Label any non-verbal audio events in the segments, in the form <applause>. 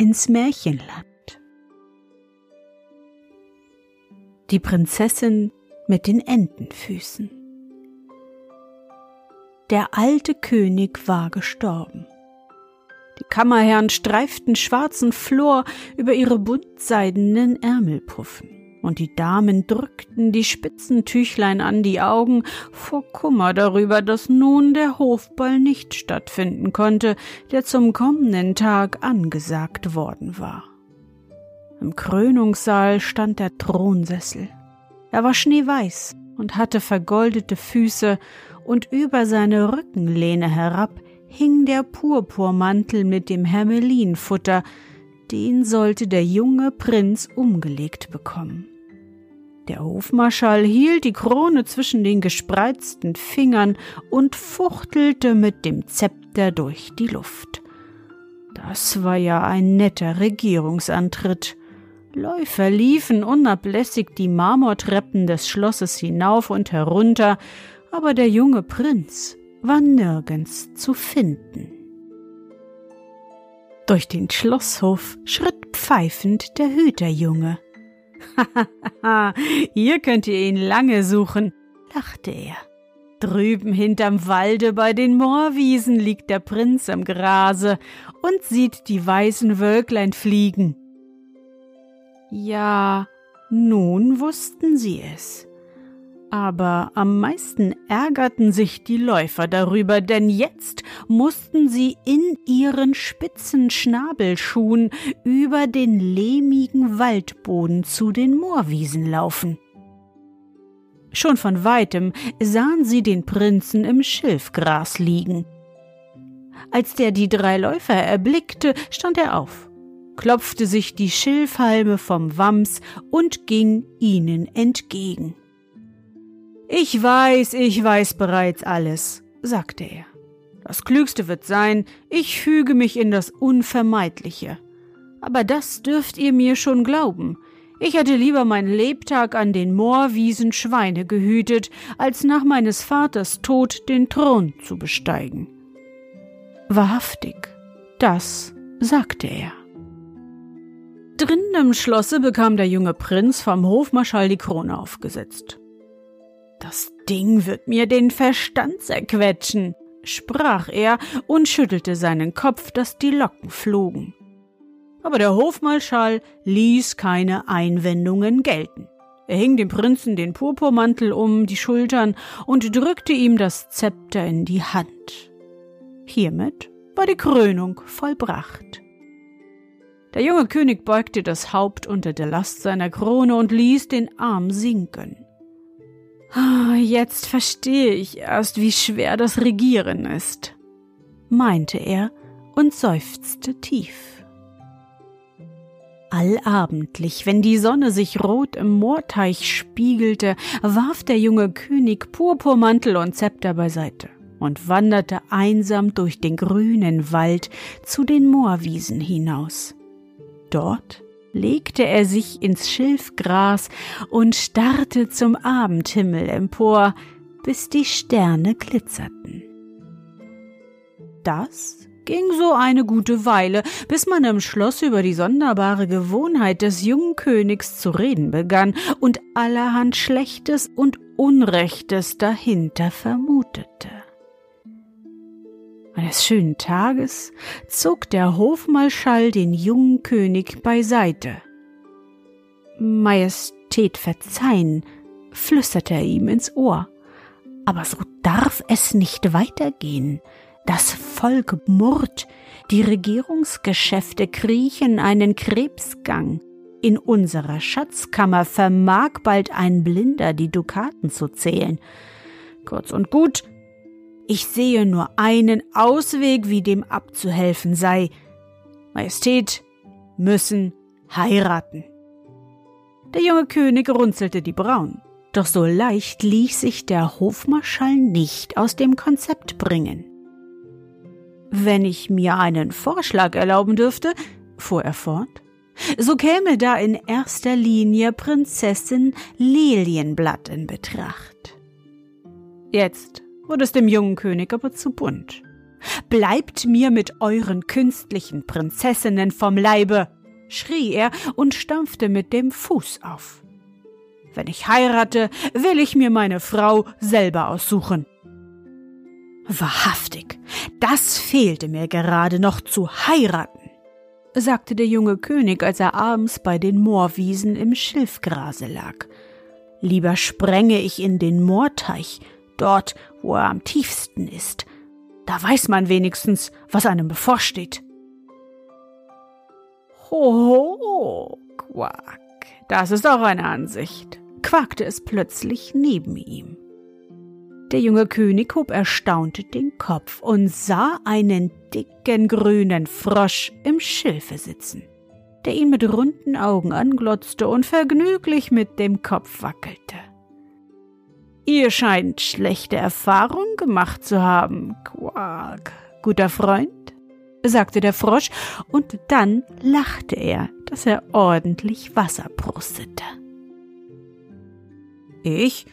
ins Märchenland. die Prinzessin mit den Entenfüßen. Der alte König war gestorben. Die Kammerherren streiften schwarzen Flor über ihre buntseidenen Ärmelpuffen, und die Damen drückten die spitzen Tüchlein an die Augen vor Kummer darüber, dass nun der Hofball nicht stattfinden konnte, der zum kommenden Tag angesagt worden war. Im Krönungssaal stand der Thronsessel. Er war schneeweiß und hatte vergoldete Füße, und über seine Rückenlehne herab hing der Purpurmantel mit dem Hermelinfutter, den sollte der junge Prinz umgelegt bekommen. Der Hofmarschall hielt die Krone zwischen den gespreizten Fingern und fuchtelte mit dem Zepter durch die Luft. Das war ja ein netter Regierungsantritt. Läufer liefen unablässig die Marmortreppen des Schlosses hinauf und herunter, aber der junge Prinz war nirgends zu finden. Durch den Schlosshof schritt pfeifend der Hüterjunge. Hahaha, <laughs> hier könnt ihr ihn lange suchen, lachte er. Drüben hinterm Walde bei den Moorwiesen liegt der Prinz am Grase und sieht die weißen Wölklein fliegen. Ja, nun wussten sie es. Aber am meisten ärgerten sich die Läufer darüber, denn jetzt mussten sie in ihren spitzen Schnabelschuhen über den lehmigen Waldboden zu den Moorwiesen laufen. Schon von weitem sahen sie den Prinzen im Schilfgras liegen. Als der die drei Läufer erblickte, stand er auf klopfte sich die Schilfhalme vom Wams und ging ihnen entgegen. Ich weiß, ich weiß bereits alles, sagte er. Das Klügste wird sein, ich füge mich in das Unvermeidliche. Aber das dürft ihr mir schon glauben. Ich hätte lieber meinen Lebtag an den Moorwiesen Schweine gehütet, als nach meines Vaters Tod den Thron zu besteigen. Wahrhaftig, das sagte er. Drinnen im Schlosse bekam der junge Prinz vom Hofmarschall die Krone aufgesetzt. Das Ding wird mir den Verstand zerquetschen, sprach er und schüttelte seinen Kopf, dass die Locken flogen. Aber der Hofmarschall ließ keine Einwendungen gelten. Er hing dem Prinzen den Purpurmantel um die Schultern und drückte ihm das Zepter in die Hand. Hiermit war die Krönung vollbracht. Der junge König beugte das Haupt unter der Last seiner Krone und ließ den Arm sinken. Ah, jetzt verstehe ich erst, wie schwer das Regieren ist, meinte er und seufzte tief. Allabendlich, wenn die Sonne sich rot im Moorteich spiegelte, warf der junge König Purpurmantel und Zepter beiseite und wanderte einsam durch den grünen Wald zu den Moorwiesen hinaus. Dort legte er sich ins Schilfgras und starrte zum Abendhimmel empor, bis die Sterne glitzerten. Das ging so eine gute Weile, bis man im Schloss über die sonderbare Gewohnheit des jungen Königs zu reden begann und allerhand Schlechtes und Unrechtes dahinter vermutete. Eines schönen Tages zog der Hofmarschall den jungen König beiseite. Majestät verzeihen, flüsterte er ihm ins Ohr. Aber so darf es nicht weitergehen. Das Volk murrt, die Regierungsgeschäfte kriechen einen Krebsgang. In unserer Schatzkammer vermag bald ein Blinder die Dukaten zu zählen. Kurz und gut, ich sehe nur einen Ausweg, wie dem abzuhelfen sei. Majestät müssen heiraten. Der junge König runzelte die Brauen. Doch so leicht ließ sich der Hofmarschall nicht aus dem Konzept bringen. Wenn ich mir einen Vorschlag erlauben dürfte, fuhr er fort, so käme da in erster Linie Prinzessin Lilienblatt in Betracht. Jetzt wurde es dem jungen König aber zu bunt. Bleibt mir mit euren künstlichen Prinzessinnen vom Leibe, schrie er und stampfte mit dem Fuß auf. Wenn ich heirate, will ich mir meine Frau selber aussuchen. Wahrhaftig, das fehlte mir gerade noch zu heiraten, sagte der junge König, als er abends bei den Moorwiesen im Schilfgrase lag. Lieber sprenge ich in den Moorteich, dort, wo er am tiefsten ist. Da weiß man wenigstens, was einem bevorsteht. Hoho, Quack, das ist auch eine Ansicht, quakte es plötzlich neben ihm. Der junge König hob erstaunt den Kopf und sah einen dicken grünen Frosch im Schilfe sitzen, der ihn mit runden Augen anglotzte und vergnüglich mit dem Kopf wackelte. Ihr scheint schlechte Erfahrungen gemacht zu haben, Quack, guter Freund, sagte der Frosch, und dann lachte er, dass er ordentlich Wasser prustete. Ich?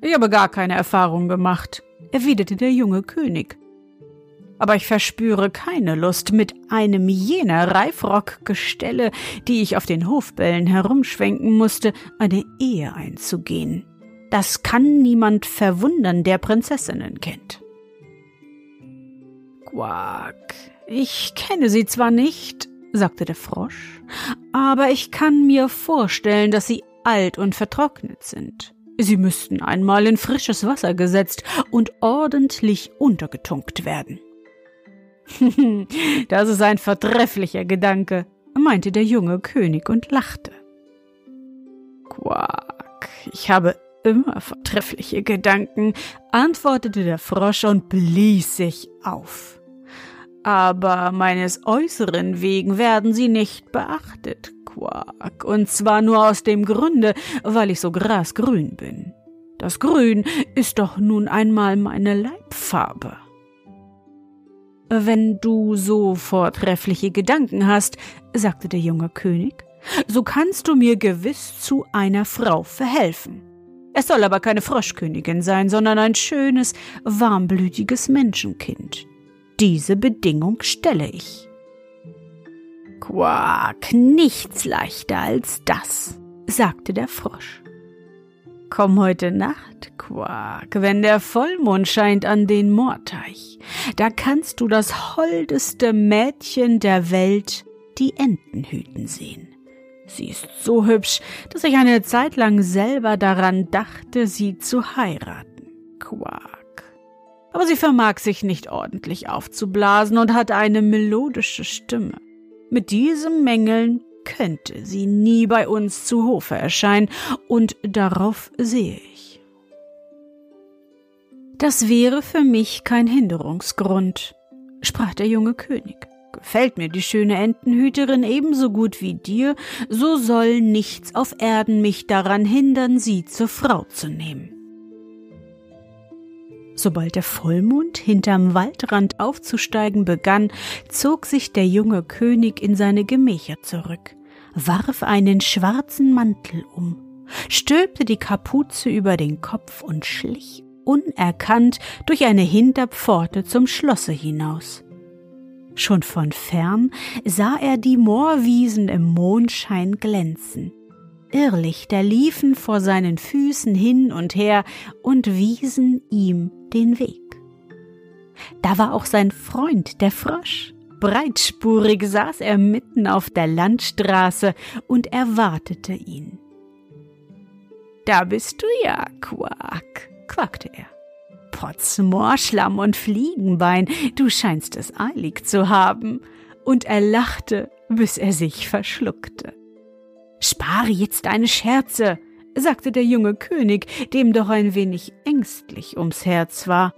Ich habe gar keine Erfahrung gemacht, erwiderte der junge König. Aber ich verspüre keine Lust, mit einem jener Reifrockgestelle, die ich auf den Hofbällen herumschwenken musste, eine Ehe einzugehen. Das kann niemand verwundern, der Prinzessinnen kennt. Quack, ich kenne sie zwar nicht, sagte der Frosch, aber ich kann mir vorstellen, dass sie alt und vertrocknet sind. Sie müssten einmal in frisches Wasser gesetzt und ordentlich untergetunkt werden. <laughs> das ist ein vertrefflicher Gedanke, meinte der junge König und lachte. Quack, ich habe immer vortreffliche Gedanken, antwortete der Frosch und blies sich auf. Aber meines Äußeren wegen werden sie nicht beachtet, Quack, und zwar nur aus dem Grunde, weil ich so grasgrün bin. Das Grün ist doch nun einmal meine Leibfarbe. Wenn du so vortreffliche Gedanken hast, sagte der junge König, so kannst du mir gewiss zu einer Frau verhelfen. Es soll aber keine Froschkönigin sein, sondern ein schönes, warmblütiges Menschenkind. Diese Bedingung stelle ich. Quack, nichts leichter als das, sagte der Frosch. Komm heute Nacht, Quack, wenn der Vollmond scheint an den Moorteich. Da kannst du das holdeste Mädchen der Welt, die Enten hüten sehen. Sie ist so hübsch, dass ich eine Zeit lang selber daran dachte, sie zu heiraten. Quack. Aber sie vermag sich nicht ordentlich aufzublasen und hat eine melodische Stimme. Mit diesem Mängeln könnte sie nie bei uns zu Hofe erscheinen, und darauf sehe ich. Das wäre für mich kein Hinderungsgrund, sprach der junge König. Gefällt mir die schöne Entenhüterin ebenso gut wie dir, so soll nichts auf Erden mich daran hindern, sie zur Frau zu nehmen. Sobald der Vollmond hinterm Waldrand aufzusteigen begann, zog sich der junge König in seine Gemächer zurück, warf einen schwarzen Mantel um, stülpte die Kapuze über den Kopf und schlich unerkannt durch eine Hinterpforte zum Schlosse hinaus. Schon von fern sah er die Moorwiesen im Mondschein glänzen. Irrlichter liefen vor seinen Füßen hin und her und wiesen ihm den Weg. Da war auch sein Freund, der Frosch. Breitspurig saß er mitten auf der Landstraße und erwartete ihn. da bist du ja, Quack, quakte er. Potzmoorschlamm und Fliegenbein, du scheinst es eilig zu haben. Und er lachte, bis er sich verschluckte. Spare jetzt deine Scherze, sagte der junge König, dem doch ein wenig ängstlich ums Herz war.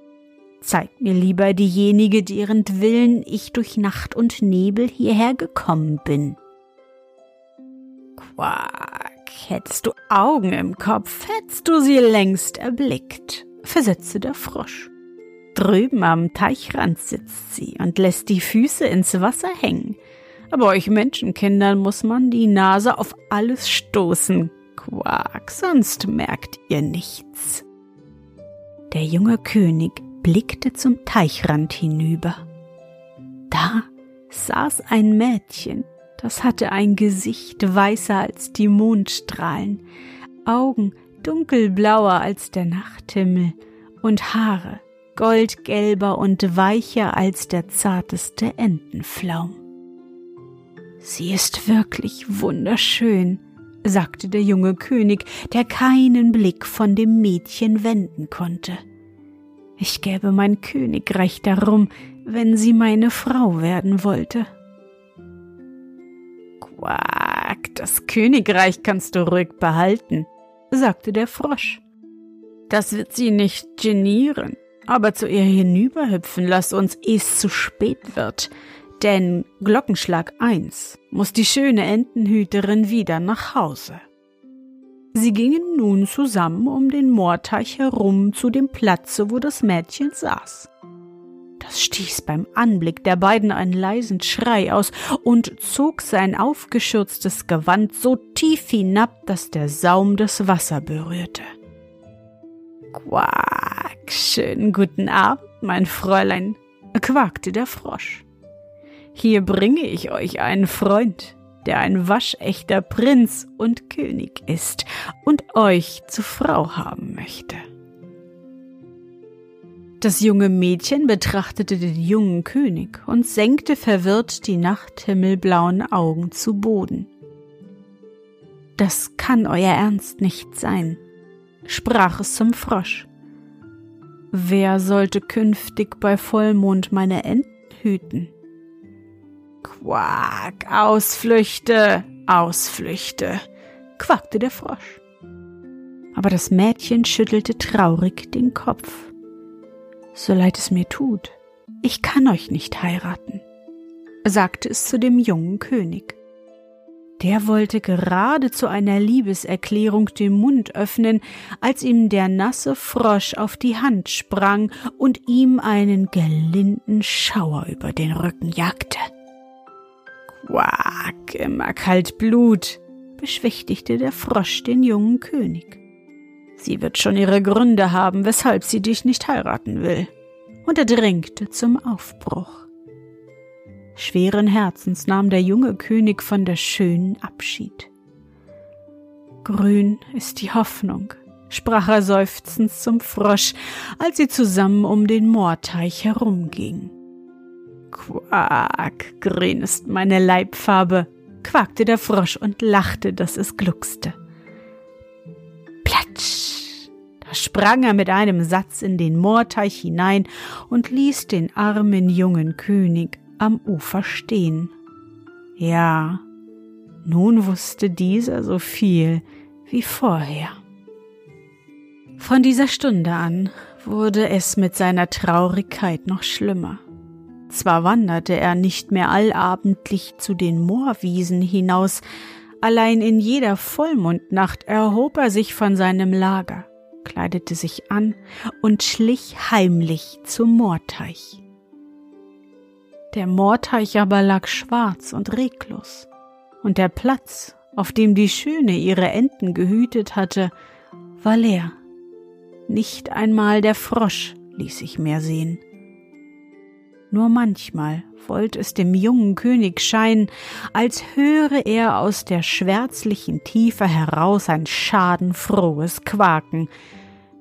Zeig mir lieber diejenige, deren Willen ich durch Nacht und Nebel hierher gekommen bin. Quack, hättest du Augen im Kopf, hättest du sie längst erblickt, versetzte der Frosch. Drüben am Teichrand sitzt sie und lässt die Füße ins Wasser hängen. Aber euch Menschenkindern muss man die Nase auf alles stoßen. Quack, sonst merkt ihr nichts. Der junge König blickte zum Teichrand hinüber. Da saß ein Mädchen, das hatte ein Gesicht weißer als die Mondstrahlen, Augen dunkelblauer als der Nachthimmel und Haare goldgelber und weicher als der zarteste Entenflaum. Sie ist wirklich wunderschön, sagte der junge König, der keinen Blick von dem Mädchen wenden konnte. Ich gäbe mein Königreich darum, wenn sie meine Frau werden wollte. Quack, das Königreich kannst du ruhig behalten, sagte der Frosch. Das wird sie nicht genieren, aber zu ihr hinüberhüpfen lass uns, eh's zu spät wird. Denn Glockenschlag eins muss die schöne Entenhüterin wieder nach Hause. Sie gingen nun zusammen um den Moorteich herum zu dem Platze, wo das Mädchen saß. Das stieß beim Anblick der beiden einen leisen Schrei aus und zog sein aufgeschürztes Gewand so tief hinab, dass der Saum das Wasser berührte. Quack, schönen guten Abend, mein Fräulein, quakte der Frosch. Hier bringe ich euch einen Freund, der ein waschechter Prinz und König ist und euch zur Frau haben möchte. Das junge Mädchen betrachtete den jungen König und senkte verwirrt die nachthimmelblauen Augen zu Boden. Das kann euer Ernst nicht sein, sprach es zum Frosch. Wer sollte künftig bei Vollmond meine Enten hüten? Quack, Ausflüchte, Ausflüchte, quakte der Frosch. Aber das Mädchen schüttelte traurig den Kopf. So leid es mir tut, ich kann euch nicht heiraten, sagte es zu dem jungen König. Der wollte gerade zu einer Liebeserklärung den Mund öffnen, als ihm der nasse Frosch auf die Hand sprang und ihm einen gelinden Schauer über den Rücken jagte. Quack, immer kalt Blut, beschwichtigte der Frosch den jungen König. Sie wird schon ihre Gründe haben, weshalb sie dich nicht heiraten will. Und er drängte zum Aufbruch. Schweren Herzens nahm der junge König von der Schönen Abschied. Grün ist die Hoffnung, sprach er seufzend zum Frosch, als sie zusammen um den Moorteich herumgingen. Quack, grün ist meine Leibfarbe, quakte der Frosch und lachte, dass es gluckste. Sprang er mit einem Satz in den Moorteich hinein und ließ den armen jungen König am Ufer stehen. Ja, nun wusste dieser so viel wie vorher. Von dieser Stunde an wurde es mit seiner Traurigkeit noch schlimmer. Zwar wanderte er nicht mehr allabendlich zu den Moorwiesen hinaus, allein in jeder Vollmondnacht erhob er sich von seinem Lager, kleidete sich an und schlich heimlich zum Moorteich. Der Moorteich aber lag schwarz und reglos, und der Platz, auf dem die Schöne ihre Enten gehütet hatte, war leer. Nicht einmal der Frosch ließ sich mehr sehen. Nur manchmal wollte es dem jungen König scheinen, als höre er aus der schwärzlichen Tiefe heraus ein schadenfrohes Quaken.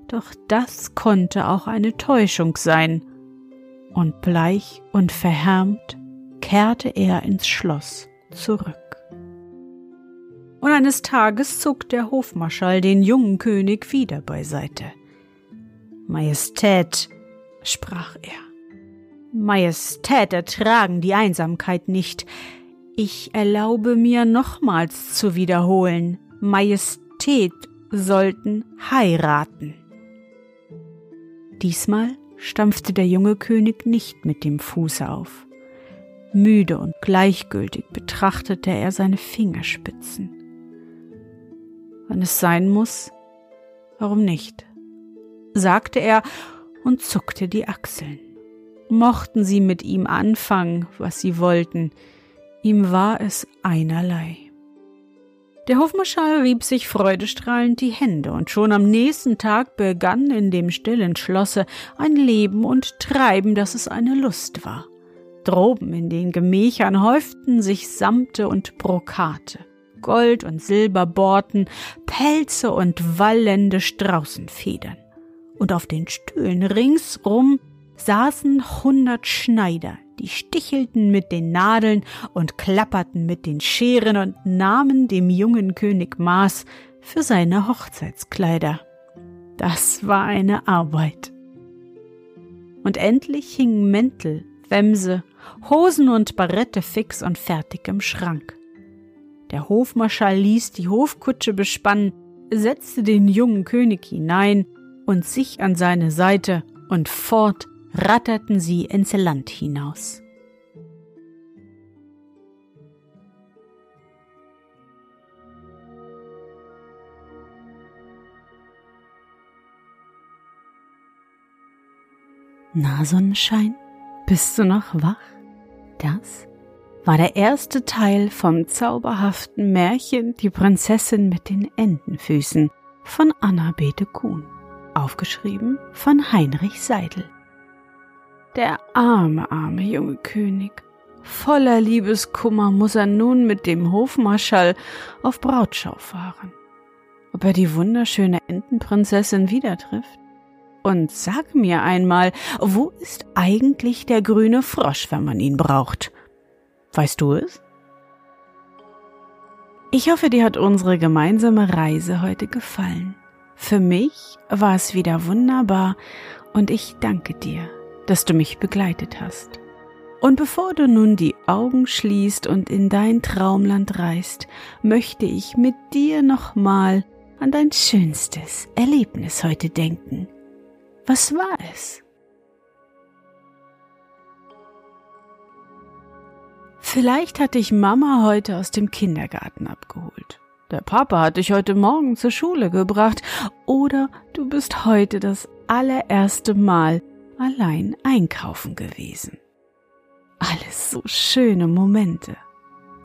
Doch das konnte auch eine Täuschung sein, und bleich und verhärmt kehrte er ins Schloss zurück. Und eines Tages zog der Hofmarschall den jungen König wieder beiseite. Majestät, sprach er, Majestät ertragen die Einsamkeit nicht. Ich erlaube mir nochmals zu wiederholen, Majestät sollten heiraten. Diesmal stampfte der junge König nicht mit dem Fuße auf. Müde und gleichgültig betrachtete er seine Fingerspitzen. Wenn es sein muss, warum nicht? sagte er und zuckte die Achseln. Mochten sie mit ihm anfangen, was sie wollten, ihm war es einerlei. Der Hofmarschall rieb sich freudestrahlend die Hände, und schon am nächsten Tag begann in dem stillen Schlosse ein Leben und Treiben, dass es eine Lust war. Droben in den Gemächern häuften sich Samte und Brokate, Gold- und Silberborten, Pelze und wallende Straußenfedern. Und auf den Stühlen ringsrum saßen hundert Schneider, die stichelten mit den Nadeln und klapperten mit den Scheren und nahmen dem jungen König Maß für seine Hochzeitskleider. Das war eine Arbeit. Und endlich hingen Mäntel, Wämse, Hosen und Barette fix und fertig im Schrank. Der Hofmarschall ließ die Hofkutsche bespannen, setzte den jungen König hinein und sich an seine Seite, und fort ratterten sie ins Land hinaus. Na, Sonnenschein, bist du noch wach? Das war der erste Teil vom zauberhaften Märchen Die Prinzessin mit den Entenfüßen von Anna Bete Kuhn, aufgeschrieben von Heinrich Seidel. Der arme, arme junge König. Voller Liebeskummer muss er nun mit dem Hofmarschall auf Brautschau fahren. Ob er die wunderschöne Entenprinzessin wieder trifft? Und sag mir einmal, wo ist eigentlich der grüne Frosch, wenn man ihn braucht? Weißt du es? Ich hoffe, dir hat unsere gemeinsame Reise heute gefallen. Für mich war es wieder wunderbar und ich danke dir dass du mich begleitet hast. Und bevor du nun die Augen schließt und in dein Traumland reist, möchte ich mit dir nochmal an dein schönstes Erlebnis heute denken. Was war es? Vielleicht hat dich Mama heute aus dem Kindergarten abgeholt. Der Papa hat dich heute Morgen zur Schule gebracht oder du bist heute das allererste Mal allein einkaufen gewesen. Alles so schöne Momente.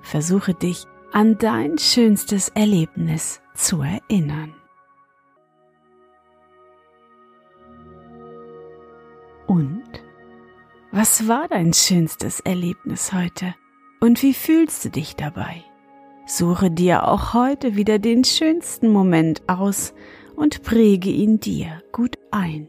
Versuche dich an dein schönstes Erlebnis zu erinnern. Und? Was war dein schönstes Erlebnis heute? Und wie fühlst du dich dabei? Suche dir auch heute wieder den schönsten Moment aus und präge ihn dir gut ein.